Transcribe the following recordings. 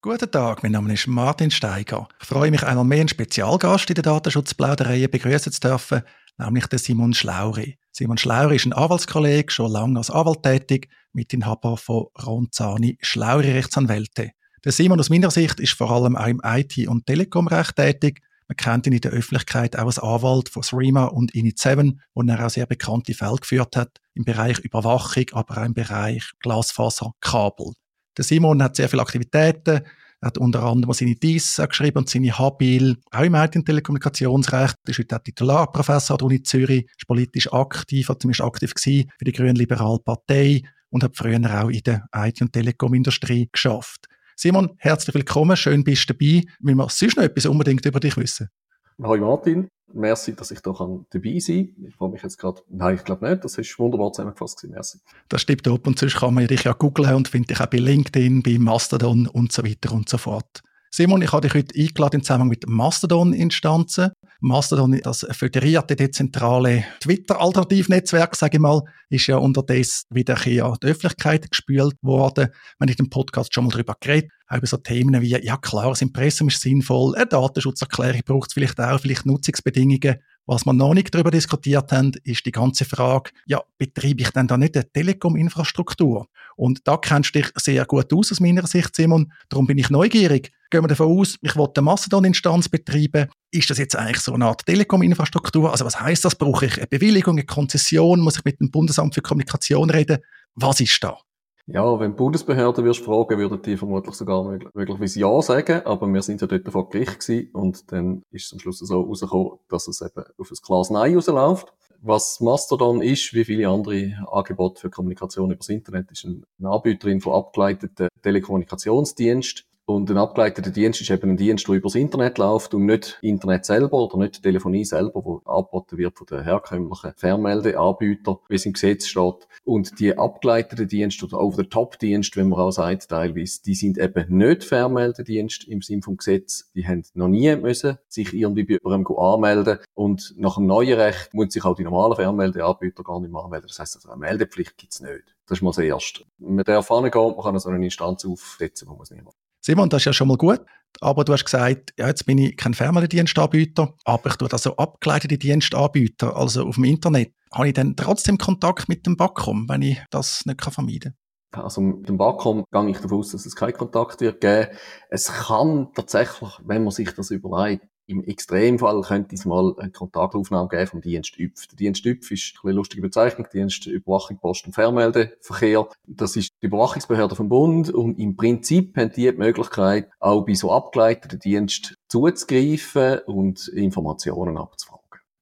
Guten Tag, mein Name ist Martin Steiger. Ich freue mich einmal mehr, einen Spezialgast in der Datenschutzplauderei begrüßen zu dürfen, nämlich den Simon Schlauri. Simon Schlauri ist ein Anwaltskollege, schon lange als Anwalt tätig, Mitinhaber von Ronzani Schlauri Rechtsanwälte. Der Simon aus meiner Sicht ist vor allem auch im IT- und Telekomrecht tätig. Man kennt ihn in der Öffentlichkeit auch als Anwalt von Threema und Init7, wo er auch sehr bekannte Fälle geführt hat im Bereich Überwachung, aber auch im Bereich Glasfaserkabel. Der Simon hat sehr viele Aktivitäten, er hat unter anderem seine DISA geschrieben und seine Habil, auch im IT- und Telekommunikationsrecht. Er ist heute auch Titularprofessor an der Uni Zürich, ist politisch aktiv, hat zumindest aktiv gewesen für die Grünen-Liberale Partei und hat früher auch in der IT- und Telekom-Industrie geschafft. Simon, herzlich willkommen, schön bist du dabei. Will man sonst noch etwas unbedingt über dich wissen? Hallo Martin, merci, dass ich da dabei sein kann. Ich freue mich jetzt gerade, nein, ich glaube nicht, das ist wunderbar zusammengefasst gewesen, merci. Das stimmt ab und sonst kann man dich ja googlen und findet dich auch bei LinkedIn, bei Mastodon und so weiter und so fort. Simon, ich habe dich heute eingeladen im Zusammenhang mit Mastodon-Instanzen. Mastodon, das föderierte, dezentrale Twitter-Alternativnetzwerk, sage ich mal, ist ja unterdessen wieder in die Öffentlichkeit gespült worden. Haben in dem Podcast schon mal darüber geredet, auch über so Themen wie, ja klar, das Impressum ist sinnvoll, eine Datenschutzerklärung braucht es vielleicht auch, vielleicht Nutzungsbedingungen. Was wir noch nicht darüber diskutiert haben, ist die ganze Frage, ja, betreibe ich denn da nicht eine Telekom-Infrastruktur? Und da kennst du dich sehr gut aus aus meiner Sicht, Simon. Darum bin ich neugierig. Gehen wir davon aus, ich will eine Mastodon-Instanz betreiben. Ist das jetzt eigentlich so eine Art Telekom-Infrastruktur? Also was heißt das? Brauche ich eine Bewilligung, eine Konzession? Muss ich mit dem Bundesamt für Kommunikation reden? Was ist da? Ja, wenn die Bundesbehörde wirst fragen, würden die vermutlich sogar möglich, möglicherweise Ja sagen, aber wir sind ja dort vor Gericht gewesen und dann ist es am Schluss so rausgekommen, dass es eben auf ein klares Nein rausläuft. Was Mastodon ist, wie viele andere Angebote für Kommunikation übers Internet, ist eine Anbieterin von abgeleiteten Telekommunikationsdiensten und ein abgeleiteter Dienst ist eben ein Dienst, der übers Internet läuft und nicht Internet selber oder nicht Telefonie selber, wo angeboten wird von den herkömmlichen Fernmeldeanbietern, wie es im Gesetz steht. Und die abgeleiteten Dienste oder Over-the-Top-Dienste, wenn man auch sagt, teilweise, die sind eben nicht Fernmeldedienste im Sinne vom Gesetz. Die haben noch nie müssen sich irgendwie bei jemandem anmelden und nach dem neuen Recht muss sich auch die normalen Fernmeldeanbieter gar nicht mehr anmelden. Das heisst, also eine Meldepflicht gibt's nicht. Das ist mal das Erste. Man darf hingehen, man kann so eine Instanz aufsetzen, wo man es nicht macht. Simon, das ist ja schon mal gut. Aber du hast gesagt, ja, jetzt bin ich kein Fernmeldedienstanbieter, aber ich tue also abgeleitete Dienstanbieter, also auf dem Internet. Habe ich dann trotzdem Kontakt mit dem Backcom, wenn ich das nicht vermeiden kann? Also mit dem Backcom gehe ich davon aus, dass es keinen Kontakt wird geben. Es kann tatsächlich, wenn man sich das überlegt, im Extremfall könnte es mal eine Kontaktaufnahme geben vom Dienst ÜPF. Der Dienst ÜPF ist eine lustige Bezeichnung, Dienst Überwachung, Post- und Fernmeldeverkehr. Das ist die Überwachungsbehörde vom Bund und im Prinzip haben die die Möglichkeit, auch bei so abgeleiteten Diensten zuzugreifen und Informationen abzufragen.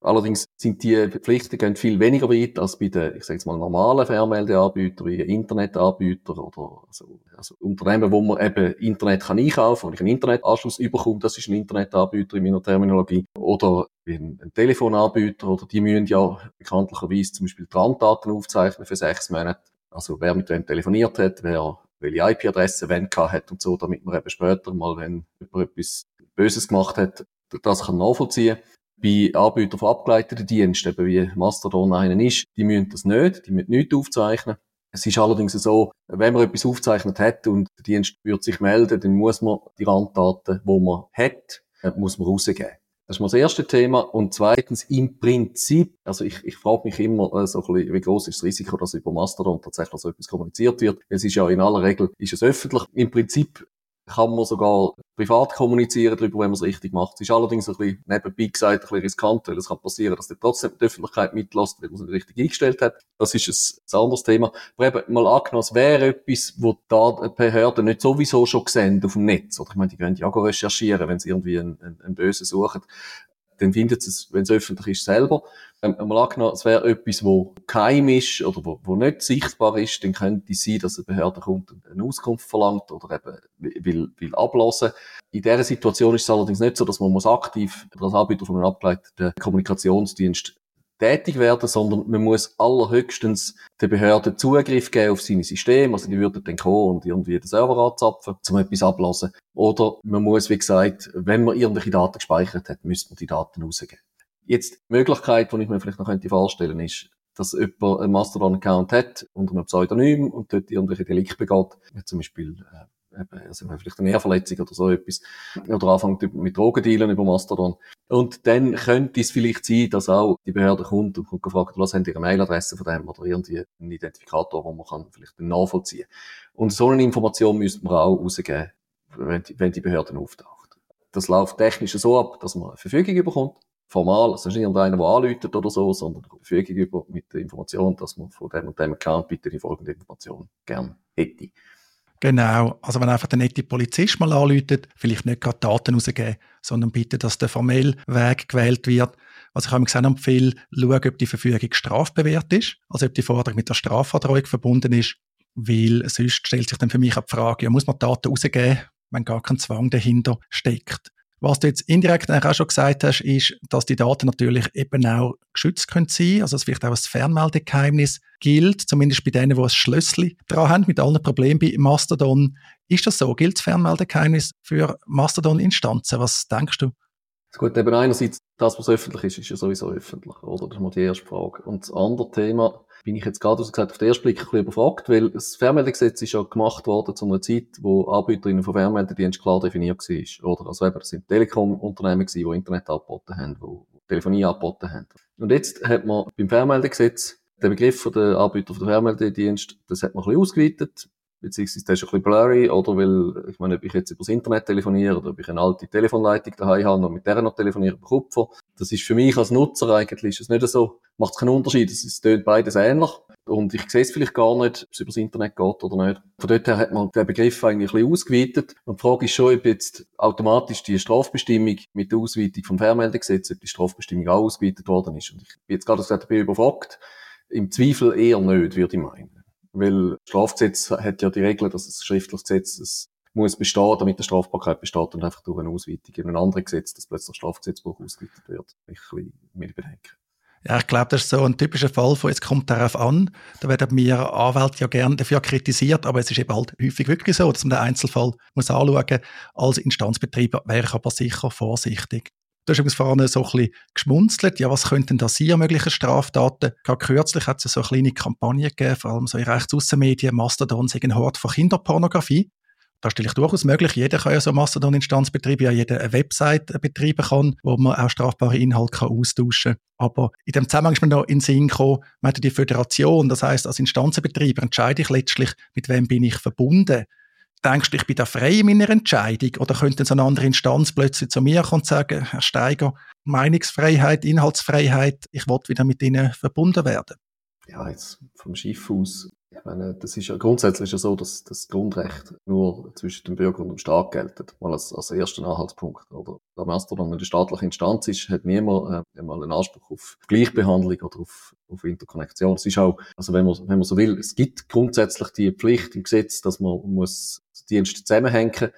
Allerdings sind die Pflichten viel weniger weit als bei den, ich sage jetzt mal, normalen Fernmeldeanbietern wie Internetanbieter oder also, also Unternehmen, wo man eben Internet kann einkaufen, wo ich einen Internetanschluss überkomme, das ist ein Internetanbieter in meiner Terminologie. Oder ein, ein Telefonanbieter, oder die müssen ja bekanntlicherweise zum Beispiel Trantdaten aufzeichnen für sechs Monate. Also wer mit wem telefoniert hat, wer welche IP-Adresse wenn hat und so, damit man eben später mal, wenn jemand etwas Böses gemacht hat, das kann nachvollziehen bei Anbietern von abgeleiteten Diensten, eben wie Mastodon einen ist, die müssen das nicht, die müssen nichts aufzeichnen. Es ist allerdings so, wenn man etwas aufgezeichnet hat und der Dienst wird sich melden, dann muss man die Randdaten, die man hat, äh, muss man rausgeben. Das ist mal das erste Thema. Und zweitens, im Prinzip, also ich, ich frage mich immer äh, so ein bisschen, wie groß ist das Risiko, dass über Mastodon tatsächlich so etwas kommuniziert wird. Es ist ja in aller Regel, ist es öffentlich. Im Prinzip kann man sogar privat kommunizieren darüber, wenn man es richtig macht. Es ist allerdings ein bisschen, nebenbei gesagt, ein bisschen riskant, weil es kann passieren, dass der trotzdem die Öffentlichkeit mitlässt, weil man es nicht richtig eingestellt hat. Das ist ein, ein anderes Thema. Aber eben, mal angenommen, es wäre etwas, wo die Behörden nicht sowieso schon sehen auf dem Netz. Oder ich meine, die können ja auch recherchieren, wenn sie irgendwie einen, einen, einen Bösen suchen dann findet es, wenn es öffentlich ist, selber. Ähm, mal angenommen, es wäre etwas, wo geheim ist oder wo, wo nicht sichtbar ist, dann könnte es sein, dass eine Behörde kommt und eine Auskunft verlangt oder eben will, will ablassen. In dieser Situation ist es allerdings nicht so, dass man muss aktiv als Anbieter von einem abgeleiteten Kommunikationsdienst tätig werden, sondern man muss allerhöchstens der Behörde Zugriff geben auf seine Systeme. Also die würden dann kommen und irgendwie den Server anzapfen, um etwas ablassen. Oder man muss, wie gesagt, wenn man irgendwelche Daten gespeichert hat, müsste man die Daten rausgeben. Jetzt, die Möglichkeit, die ich mir vielleicht noch könnte vorstellen ist, dass jemand einen Mastodon-Account hat unter einem Pseudonym und dort irgendwelche Delikte begeht, zum Beispiel äh, also vielleicht eine Ehrverletzung oder so etwas, oder anfängt mit Drogendealen über Mastodon. Und dann könnte es vielleicht sein, dass auch die Behörde kommt und gefragt, was haben ihre Mailadresse von dem oder irgendwie einen Identifikator, wo man kann vielleicht nachvollziehen Und so eine Information müsste man auch rausgeben, wenn die, wenn die Behörde auftaucht. Das läuft technisch so ab, dass man eine Verfügung bekommt formal, also nicht irgendeiner, der anläutet oder so, sondern eine Verfügung über, mit der Information, dass man von dem und dem Account bitte die folgende Information gern hätte. Genau, also wenn einfach der nette Polizist mal anläutet, vielleicht nicht gerade Daten rausgeben, sondern bitte, dass der formelle Weg gewählt wird. Also ich habe mir gesagt, empfehle, schauen, ob die Verfügung strafbewehrt ist, also ob die Forderung mit der Strafverdrohung verbunden ist, weil sonst stellt sich dann für mich auch die Frage, ja, muss man Daten rausgeben, wenn gar kein Zwang dahinter steckt. Was du jetzt indirekt auch schon gesagt hast, ist, dass die Daten natürlich eben auch geschützt können sein, also es vielleicht auch als Fernmeldegeheimnis gilt, zumindest bei denen, die ein Schlüssel dran haben, mit allen Problemen bei Mastodon. Ist das so? Gilt das Fernmeldegeheimnis für Mastodon-Instanzen? Was denkst du? Gut, eben einerseits, das, was öffentlich ist, ist ja sowieso öffentlich, oder? Das ist mal die erste Frage. Und das andere Thema, bin ich jetzt gerade, gesagt, auf den ersten Blick ein bisschen überfragt, weil das Fernmeldegesetz ist ja gemacht worden zu einer Zeit, wo Anbieterinnen von Fernmeldediensten klar definiert war, oder? Also eben, das sind Telekom-Unternehmen gewesen, die Internet angeboten haben, die Telefonie angeboten haben. Und jetzt hat man beim Fernmeldegesetz den Begriff von der Anbieter von der Fernmeldedienst, das hat man ein bisschen ausgeweitet, beziehungsweise das ist ein bisschen blurry, oder? Weil, ich meine, ob ich jetzt übers Internet telefoniere oder ob ich eine alte Telefonleitung daheim habe und mit der noch telefoniere über Kupfer, das ist für mich als Nutzer eigentlich ist nicht so, macht es keinen Unterschied. Es ist beides ähnlich. Und ich sehe es vielleicht gar nicht, ob es übers Internet geht oder nicht. Von dort her hat man den Begriff eigentlich ein bisschen ausgeweitet. Und die Frage ist schon, ob jetzt automatisch die Strafbestimmung mit der Ausweitung vom Fernmeldegesetz, ob die Strafbestimmung auch ausgeweitet worden ist. Und ich bin jetzt gerade gesagt, ich überfragt. Im Zweifel eher nicht, würde ich meinen. Weil das Strafgesetz hat ja die Regel, dass es schriftliches Gesetz es muss bestehen, damit die Strafbarkeit besteht und einfach durch eine Ausweitung in ein anderes Gesetz, dass plötzlich das Strafgesetzbuch ausgeweitet wird. Ich ein bisschen bedenken. Ja, ich glaube, das ist so ein typischer Fall von, jetzt kommt darauf an, da werden wir Anwälte ja gerne dafür kritisiert, aber es ist eben halt häufig wirklich so, dass man den Einzelfall muss anschauen muss. Als Instanzbetreiber wäre ich aber sicher vorsichtig. Du hast übrigens vorhin so ein bisschen geschmunzelt. Ja, was könnten da sein mögliche Straftaten? Gerade kürzlich hat es so eine kleine Kampagne gegeben, vor allem so in Rechtsaußenmedien, Mastodon sei ein Hort von Kinderpornografie. Da stelle ich durchaus möglich. Jeder kann ja so Mastodon-Instanz betreiben, ja jeder eine Website betreiben kann, wo man auch strafbare Inhalte austauschen kann. Aber in dem Zusammenhang ist mir noch in den Sinn gekommen, man hat die Föderation, das heißt als Instanzenbetreiber entscheide ich letztlich, mit wem bin ich verbunden denkst du, ich bin da frei in meiner Entscheidung? Oder könnte so eine andere Instanz plötzlich zu mir kommen und sagen, Herr Steiger, Meinungsfreiheit, Inhaltsfreiheit, ich will wieder mit Ihnen verbunden werden? Ja, jetzt vom Schiff aus ich meine, das ist ja grundsätzlich ja so, dass das Grundrecht nur zwischen dem Bürger und dem Staat gelten. Mal als, als erster Anhaltspunkt. Oder da Mastodon eine staatliche Instanz ist, hat niemand äh, mal einen Anspruch auf Gleichbehandlung oder auf, auf Interkonnektion. Es ist auch, also wenn man, wenn man so will, es gibt grundsätzlich die Pflicht im Gesetz, dass man muss Dienste zusammenhängen,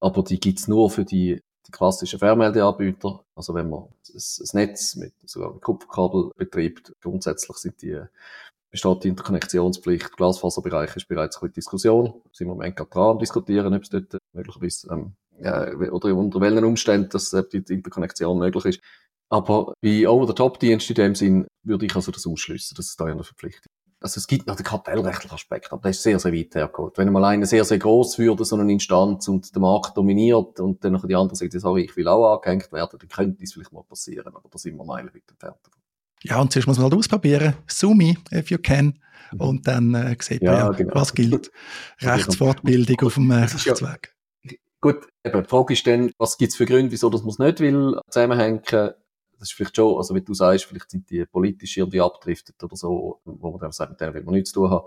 aber die gibt's nur für die die klassischen Fernmeldeanbieter, also wenn man das Netz mit sogar mit Kupferkabel betreibt, grundsätzlich sind die besteht die Interkonnektionspflicht. Glasfaserbereich ist bereits eine Diskussion. Sind wir im Moment gerade dran diskutieren, ob es dort möglicherweise, ähm, ja, oder unter welchen Umständen dass äh, die Interkonnektion möglich ist. Aber bei Over-the-Top-Diensten in dem Sinn würde ich also das ausschließen, dass es da eine Verpflichtung also es gibt noch den kartellrechtlichen Aspekt, aber der ist sehr, sehr weit hergeholt. Wenn mal eine sehr, sehr groß würde, so eine Instanz, und der Markt dominiert, und dann noch die andere sagt, sorry, ich will auch angehängt werden, dann könnte das vielleicht mal passieren, aber da sind wir meilenweit entfernt davon. Ja, und zuerst muss man halt ausprobieren. Sumi, if you can. Mhm. Und dann äh, sieht man ja, genau. was gilt. Rechtsfortbildung auf dem äh, Rechtsweg. Ja, gut, eben, die Frage ist dann, was gibt es für Gründe, wieso dass man es nicht will zusammenhängen? Das ist vielleicht schon, also wie du sagst, vielleicht sind die politisch irgendwie abdriftet oder so, wo man dann sagt, mit denen will man nichts zu tun haben.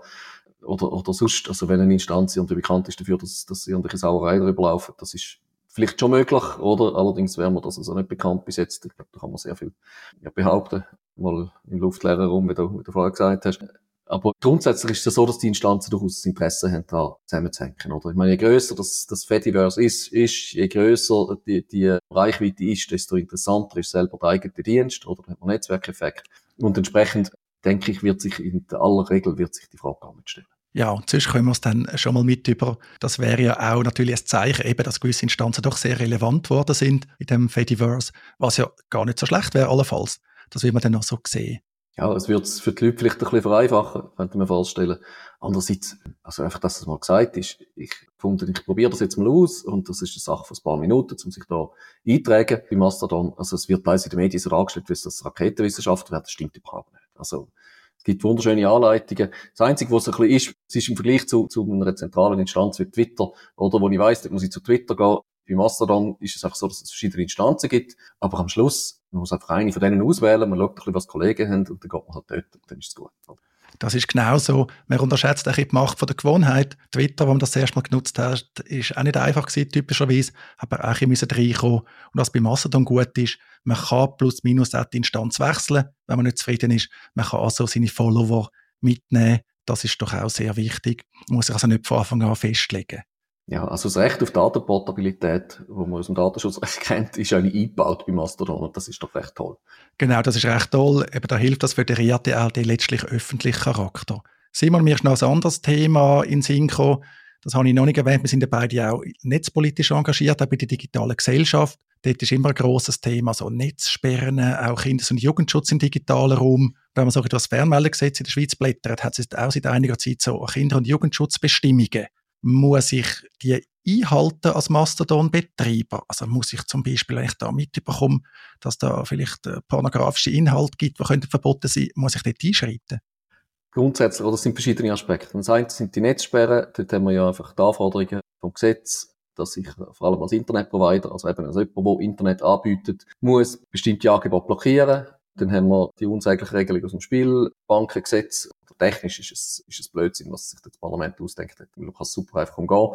Oder, oder sonst, also wenn eine Instanz irgendwie bekannt ist dafür, dass, dass irgendwelche Sauerei drüber laufen, das ist vielleicht schon möglich, oder? Allerdings wäre mir das also nicht bekannt bis jetzt. Ich glaube, da kann man sehr viel ja, behaupten mal im luftleeren Raum, wie du, wie du vorher gesagt hast. Aber grundsätzlich ist es ja so, dass die Instanzen durchaus das Interesse haben, da zusammenzuhängen, oder? Ich meine, je grösser das, das Fediverse ist, ist, je grösser die, die Reichweite ist, desto interessanter ist selber der eigene Dienst, oder? Hat man Netzwerkeffekt. Und entsprechend, denke ich, wird sich in aller Regel wird sich die Frage gar nicht stellen. Ja, und sonst können wir es dann schon mal mit über. Das wäre ja auch natürlich ein Zeichen, eben, dass gewisse Instanzen doch sehr relevant worden sind in dem Fediverse, was ja gar nicht so schlecht wäre, allenfalls. Das will man dann noch so sehen. Ja, es wird es für die Leute vielleicht ein bisschen vereinfachen, könnte mir vorstellen. Andererseits, also einfach, dass es mal gesagt ist, ich fand, ich probiere das jetzt mal aus und das ist eine Sache von ein paar Minuten, um sich da eintragen bei Mastodon. Also es wird teils in den Medien so dargestellt, wie es das Raketenwissenschaft wäre, das stimmt überhaupt nicht. Also es gibt wunderschöne Anleitungen. Das Einzige, was ein bisschen ist, es ist im Vergleich zu, zu einer zentralen Instanz wie Twitter, oder wo ich weiss, da muss ich zu Twitter gehen, bei Mastodon ist es einfach so, dass es verschiedene Instanzen gibt, aber am Schluss, man muss einfach eine von denen auswählen, man schaut ein bisschen, was Kollegen haben und dann geht man halt dort und dann ist es gut. Das ist genau so. Man unterschätzt bisschen die Macht von der Gewohnheit. Twitter, wo man das erste Mal genutzt hat, ist auch nicht einfach gewesen, typischerweise, aber auch ein bisschen reinkommen. Und was bei Mastodon gut ist, man kann plus minus auch die Instanz wechseln, wenn man nicht zufrieden ist. Man kann also seine Follower mitnehmen. Das ist doch auch sehr wichtig. Man muss sich also nicht von Anfang an festlegen. Ja, also das Recht auf Datenportabilität, wo man aus dem Datenschutzrecht kennt, ist eigentlich eingebaut bei Mastodon und das ist doch recht toll. Genau, das ist recht toll. Eben da hilft das föderierte auch den letztlich öffentlichen Charakter. Simon, mir ist noch ein anderes Thema in Synchro. Das habe ich noch nicht erwähnt. Wir sind ja beide auch netzpolitisch engagiert, auch bei der digitalen Gesellschaft. Dort ist immer ein grosses Thema, so Netzsperren, auch Kindes- und Jugendschutz im digitalen Raum. Wenn man so das Fernmeldegesetz in der Schweiz blättert, hat es auch seit einiger Zeit so Kinder- und Jugendschutzbestimmungen muss ich die einhalten als Mastodon-Betreiber? Also muss ich zum Beispiel, wenn ich da mitbekomme, dass da vielleicht äh, pornografische Inhalte gibt, die verboten sein muss ich dort einschreiten? Grundsätzlich, oder das sind verschiedene Aspekte. Das eine sind die Netzsperren, dort haben wir ja einfach die Anforderungen vom Gesetz, dass ich vor allem als Internetprovider, also eben als jemand, der Internet anbietet, muss bestimmte Angebote blockieren. Dann haben wir die unsägliche Regelung aus dem Spielbankengesetz, technisch ist es, ist es Blödsinn, was sich das Parlament ausdenkt hat. Man kann super einfach umgehen.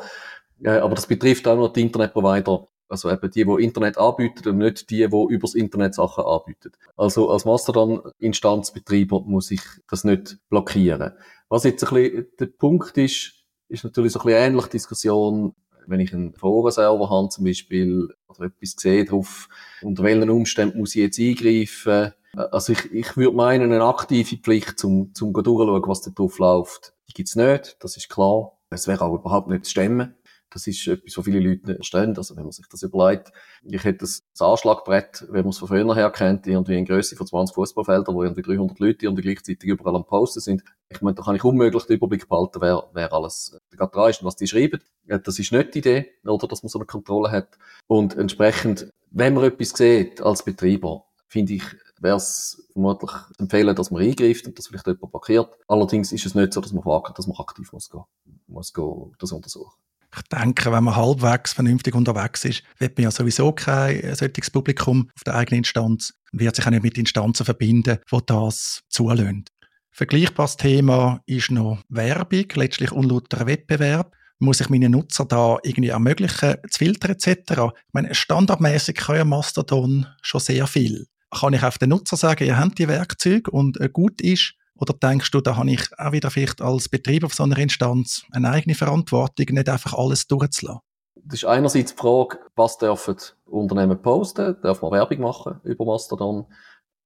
Äh, aber das betrifft auch nur die Internetprovider, also eben die, die Internet anbieten und nicht die, die übers Internet Sachen anbieten. Also als Mastodon-Instanzbetreiber muss ich das nicht blockieren. Was jetzt ein bisschen der Punkt ist, ist natürlich so ein bisschen ähnlich Diskussion, wenn ich einen Forenserver habe zum Beispiel, oder etwas sehe drauf, unter welchen Umständen muss ich jetzt eingreifen, also ich, ich würde meinen, eine aktive Pflicht, zum, zum durchschauen, was da drauf läuft, die gibt's nicht, das ist klar. Es wäre auch überhaupt nicht zu stemmen. Das ist etwas, was viele Leute nicht verstehen. Also wenn man sich das überlegt, ich hätte das, Anschlagbrett, wenn man es von früher her kennt, irgendwie in Größe von 20 Fußballfeldern, wo irgendwie 300 Leute irgendwie gleichzeitig überall am Posten sind. Ich meine, da kann ich unmöglich den Überblick behalten, wer, wer alles gerade dran ist und was die schreiben. Das ist nicht die Idee, oder, dass man so eine Kontrolle hat. Und entsprechend, wenn man etwas sieht als Betreiber, finde ich, wäre es vermutlich empfehlen, dass man eingreift und das vielleicht jemand blockiert. Allerdings ist es nicht so, dass man fragt, dass man aktiv muss gehen, muss gehen, das untersuchen. Ich denke, wenn man halbwegs vernünftig unterwegs ist, wird man ja sowieso kein solches Publikum auf der eigenen Instanz und wird sich auch nicht mit Instanzen verbinden, wo das zulassen. Vergleichbares Thema ist noch Werbung, letztlich unlauterer Wettbewerb. Muss ich meinen Nutzer da irgendwie ermöglichen, zu filtern etc.? Ich meine, standardmäßig kann ja Mastodon schon sehr viel kann ich auf den Nutzer sagen, ihr habt die Werkzeuge und äh, gut ist? Oder denkst du, da habe ich auch wieder vielleicht als Betreiber von so einer Instanz eine eigene Verantwortung, nicht einfach alles durchzulassen? Das ist einerseits die Frage, was dürfen Unternehmen posten? Darf man Werbung machen über Mastodon?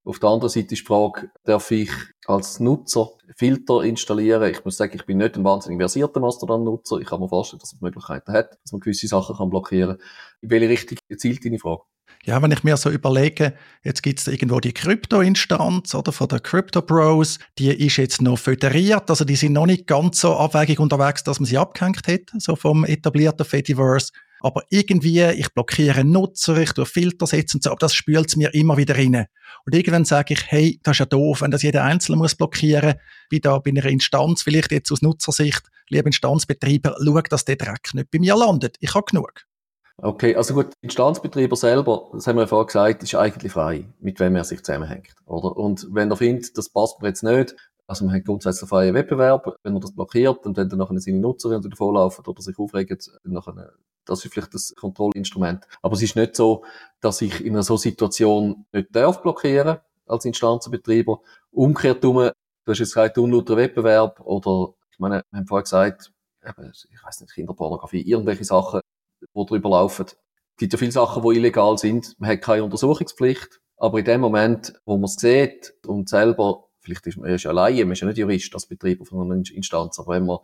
Auf der anderen Seite ist die Frage, darf ich als Nutzer Filter installieren? Ich muss sagen, ich bin nicht ein wahnsinnig versierter Mastodon-Nutzer. Ich kann mir vorstellen, dass man Möglichkeiten hat, dass man gewisse Sachen blockieren kann. In welche Richtung zielt deine Frage? Ja, wenn ich mir so überlege, jetzt gibt es irgendwo die Krypto-Instanz oder von der Crypto Bros, die ist jetzt noch föderiert, also die sind noch nicht ganz so abwägig unterwegs, dass man sie abgehängt hat, so vom etablierten Fediverse. Aber irgendwie, ich blockiere Nutzer, ich tue Filter setzen und so, aber das spült mir immer wieder rein. Und irgendwann sage ich, hey, das ist ja doof, wenn das jeder Einzelne muss blockieren, wie da bei einer Instanz, vielleicht jetzt aus Nutzersicht, lieber Instanzbetreiber, schau, dass der Dreck nicht bei mir landet. Ich habe genug. Okay, also gut, Instanzbetreiber selber, das haben wir ja vorhin gesagt, ist eigentlich frei, mit wem er sich zusammenhängt, oder? Und wenn er findet, das passt mir jetzt nicht, also man hat grundsätzlich freien Wettbewerb, wenn er das blockiert und wenn dann nachher seine Nutzer wieder vorlaufen oder sich aufregen, nachher, das ist vielleicht das Kontrollinstrument. Aber es ist nicht so, dass ich in einer so Situation nicht darf blockieren als Instanzenbetreiber. Umgekehrt du hast jetzt gesagt, unlauter Wettbewerb oder, ich meine, wir haben vorhin gesagt, ich weiß nicht, Kinderpornografie, irgendwelche Sachen, die drüber laufen. Es gibt ja viele Sachen, die illegal sind. Man hat keine Untersuchungspflicht. Aber in dem Moment, wo man es sieht und selber, vielleicht ist man ja Laie, man ist ja nicht Jurist als Betreiber von einer Instanz, aber wenn man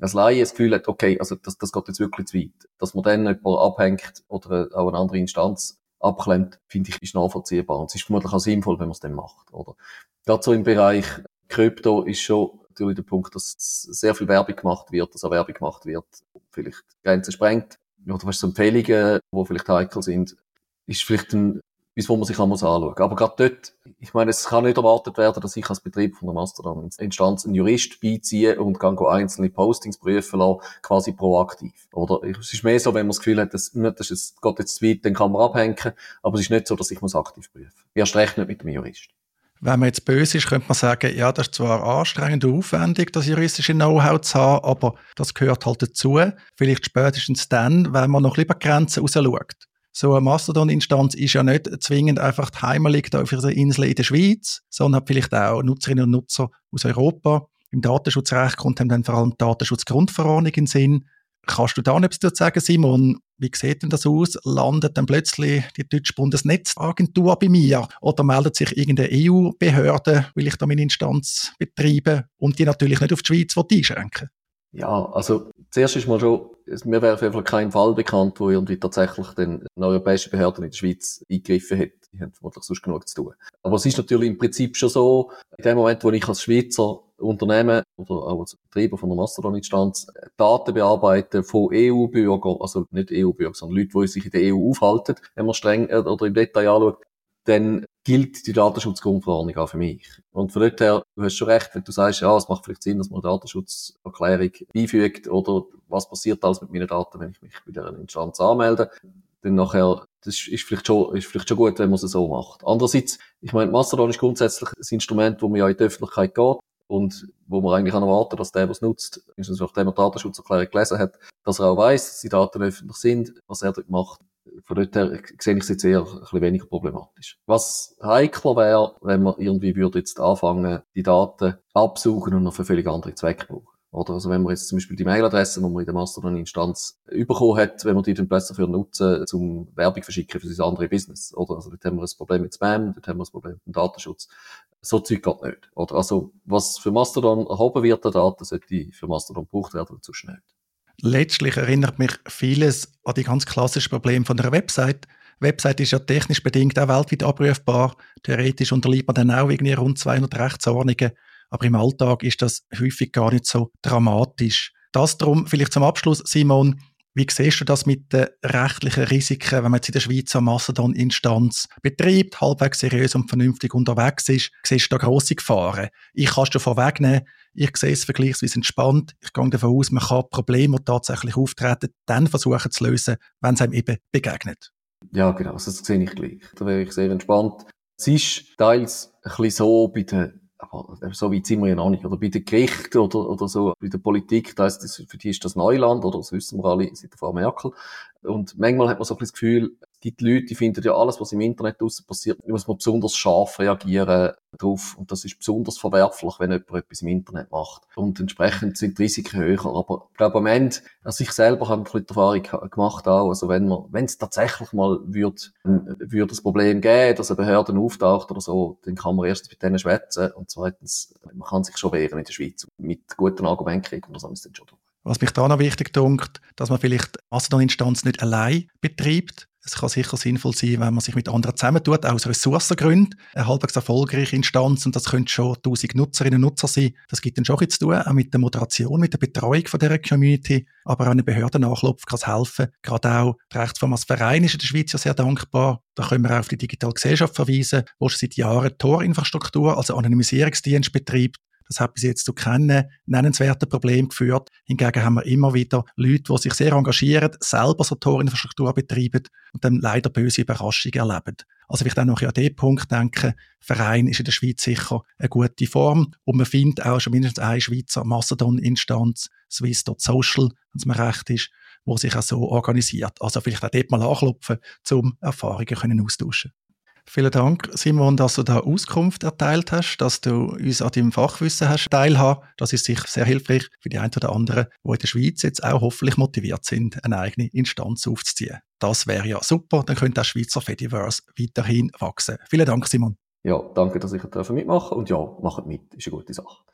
als Laie das Gefühl hat, okay, also das, das geht jetzt wirklich zu weit, dass man dann jemanden abhängt oder auch eine andere Instanz abklemmt, finde ich, ist nachvollziehbar. Und es ist vermutlich auch sinnvoll, wenn man es dann macht, oder? So im Bereich Krypto ist schon natürlich der Punkt, dass sehr viel Werbung gemacht wird, dass auch Werbung gemacht wird, vielleicht Grenzen sprengt. Oder was so Empfehlungen, die vielleicht heikel sind, ist vielleicht ein bis wo man sich anschauen Aber gerade dort, ich meine, es kann nicht erwartet werden, dass ich als Betrieb von der Mastodon-Instanz einen Jurist beiziehe und kann einzelne Postings prüfen lassen, quasi proaktiv. Oder es ist mehr so, wenn man das Gefühl hat, das, das ist, geht jetzt zu weit, dann kann man abhängen, aber es ist nicht so, dass ich muss aktiv prüfen muss. Erst recht nicht mit dem Jurist. Wenn man jetzt böse ist, könnte man sagen, ja, das ist zwar anstrengend und aufwendig, das juristische Know-how zu haben, aber das gehört halt dazu. Vielleicht spätestens dann, wenn man noch lieber Grenzen raus schaut so eine Mastodon-Instanz ist ja nicht zwingend einfach heimelig da auf ihrer Insel in der Schweiz, sondern hat vielleicht auch Nutzerinnen und Nutzer aus Europa. Im Datenschutzrecht kommt dann vor allem die Datenschutzgrundverordnung in den Sinn. Kannst du da etwas dazu sagen, Simon? Wie sieht denn das aus? Landet dann plötzlich die deutsche Bundesnetzagentur bei mir? Oder meldet sich irgendeine EU-Behörde, will ich da meine Instanz betreiben und die natürlich nicht auf die Schweiz einschränken? Ja, also zuerst ist mal schon, mir wäre auf jeden Fall kein Fall bekannt, wo irgendwie tatsächlich den europäische Behörde in der Schweiz eingegriffen hat. Die haben vermutlich sonst genug zu tun. Aber es ist natürlich im Prinzip schon so, in dem Moment, wo ich als Schweizer Unternehmen oder auch als Betreiber von der Mastodon-Instanz Daten bearbeite von EU-Bürgern, also nicht EU-Bürger, sondern Leute, die sich in der EU aufhalten, wenn man streng äh, oder im Detail anschaut, dann gilt die Datenschutzgrundverordnung auch für mich. Und von dort her, du hast schon recht, wenn du sagst, ja, es macht vielleicht Sinn, dass man eine Datenschutzerklärung beifügt oder was passiert alles mit meinen Daten, wenn ich mich bei der Instanz anmelde. Dann nachher, das ist vielleicht schon, ist vielleicht schon gut, wenn man es so macht. Andererseits, ich meine, Mastodon ist grundsätzlich ein Instrument, wo man ja in die Öffentlichkeit geht und wo man eigentlich erwarten dass der, es nutzt, nachdem er Datenschutzerklärung gelesen hat, dass er auch weiß, dass die Daten öffentlich sind, was er dort macht von dort her sehe ich es jetzt eher ein bisschen weniger problematisch. Was heikler wäre, wenn man irgendwie würde jetzt anfangen, die Daten absuchen und noch für völlig andere Zwecke brauchen. Oder also wenn man jetzt zum Beispiel die Mailadresse, die man in der Mastodon-Instanz bekommen hat, wenn man die dann plötzlich dafür nutzen, zum Werbung verschicken für sein andere Business. Oder also dort haben wir ein Problem mit Spam, dort haben wir ein Problem mit dem Datenschutz. So Zeug geht nicht. Oder also was für Mastodon erhoben wird, der Daten, sollte für Mastodon gebraucht werden, zu schnell letztlich erinnert mich vieles an die ganz klassischen Probleme von der Website. Website ist ja technisch bedingt auch weltweit abrufbar. Theoretisch unterliegt man dann auch irgendwie rund 200 Rechtsordnungen. Aber im Alltag ist das häufig gar nicht so dramatisch. Das darum vielleicht zum Abschluss, Simon. Wie siehst du das mit den rechtlichen Risiken, wenn man jetzt in der Schweiz eine Mastodon-Instanz betreibt, halbwegs seriös und vernünftig unterwegs ist? Siehst du da grosse Gefahren? Ich kann es dir vorwegnehmen, ich sehe es vergleichsweise entspannt. Ich gehe davon aus, man kann Probleme, die tatsächlich auftreten, dann versuchen zu lösen, wenn es einem eben begegnet. Ja, genau, das sehe ich gleich. Da wäre ich sehr entspannt. Es ist teils ein bisschen so bei den so weit sind wir ja noch nicht. Oder bei den Gerichten oder, oder so, bei der Politik, da ist das, für die ist das Neuland, oder das wissen wir alle seit der Frau Merkel. Und manchmal hat man so ein bisschen das Gefühl, gibt Leute, die finden ja alles, was im Internet draussen passiert, muss man besonders scharf reagieren drauf. Und das ist besonders verwerflich, wenn jemand etwas im Internet macht. Und entsprechend sind die Risiken höher. Aber ich glaube, am Ende, also ich selber habe ein bisschen Erfahrung gemacht auch. Also wenn man, wenn es tatsächlich mal würde, würde das Problem geben, dass eine Behörde auftaucht oder so, dann kann man erstens mit denen schwätzen und zweitens, man kann sich schon wehren in der Schweiz. Mit guten Argumenten kriegt man das alles dann schon durch. Was mich da noch wichtig dunkt, dass man vielleicht Mastodon-Instanz nicht allein betreibt. Es kann sicher sinnvoll sein, wenn man sich mit anderen zusammentut, auch aus Ressourcengründen. Eine halbwegs erfolgreiche Instanz, und das könnte schon 1000 Nutzerinnen und Nutzer sein. Das gibt dann schon etwas zu tun, auch mit der Moderation, mit der Betreuung von dieser Community. Aber auch eine Behörde nachklopfen kann es helfen. Gerade auch die Rechtsform als Verein ist in der Schweiz ja sehr dankbar. Da können wir auch auf die digitale Gesellschaft verweisen, wo schon seit Jahren Tor-Infrastruktur, also Anonymisierungsdienst betreibt, das hat bis jetzt zu keinen nennenswerten Problemen geführt. Hingegen haben wir immer wieder Leute, die sich sehr engagieren, selber so Torinfrastruktur betreiben und dann leider böse Überraschungen erleben. Also ich dann noch an den Punkt denke, Verein ist in der Schweiz sicher eine gute Form und man findet auch schon mindestens eine Schweizer Mastodon-Instanz, Swiss.social, wenn es mir recht ist, wo sich auch so organisiert. Also vielleicht auch dort mal anklopfen, um Erfahrungen können austauschen Vielen Dank, Simon, dass du da Auskunft erteilt hast, dass du uns an deinem Fachwissen hast teilhaben. Das ist sicher sehr hilfreich für die einen oder anderen, die in der Schweiz jetzt auch hoffentlich motiviert sind, eine eigene Instanz aufzuziehen. Das wäre ja super, dann könnte auch Schweizer Fediverse weiterhin wachsen. Vielen Dank, Simon. Ja, danke, dass ich mitmachen durfte und ja, macht mit, ist eine gute Sache.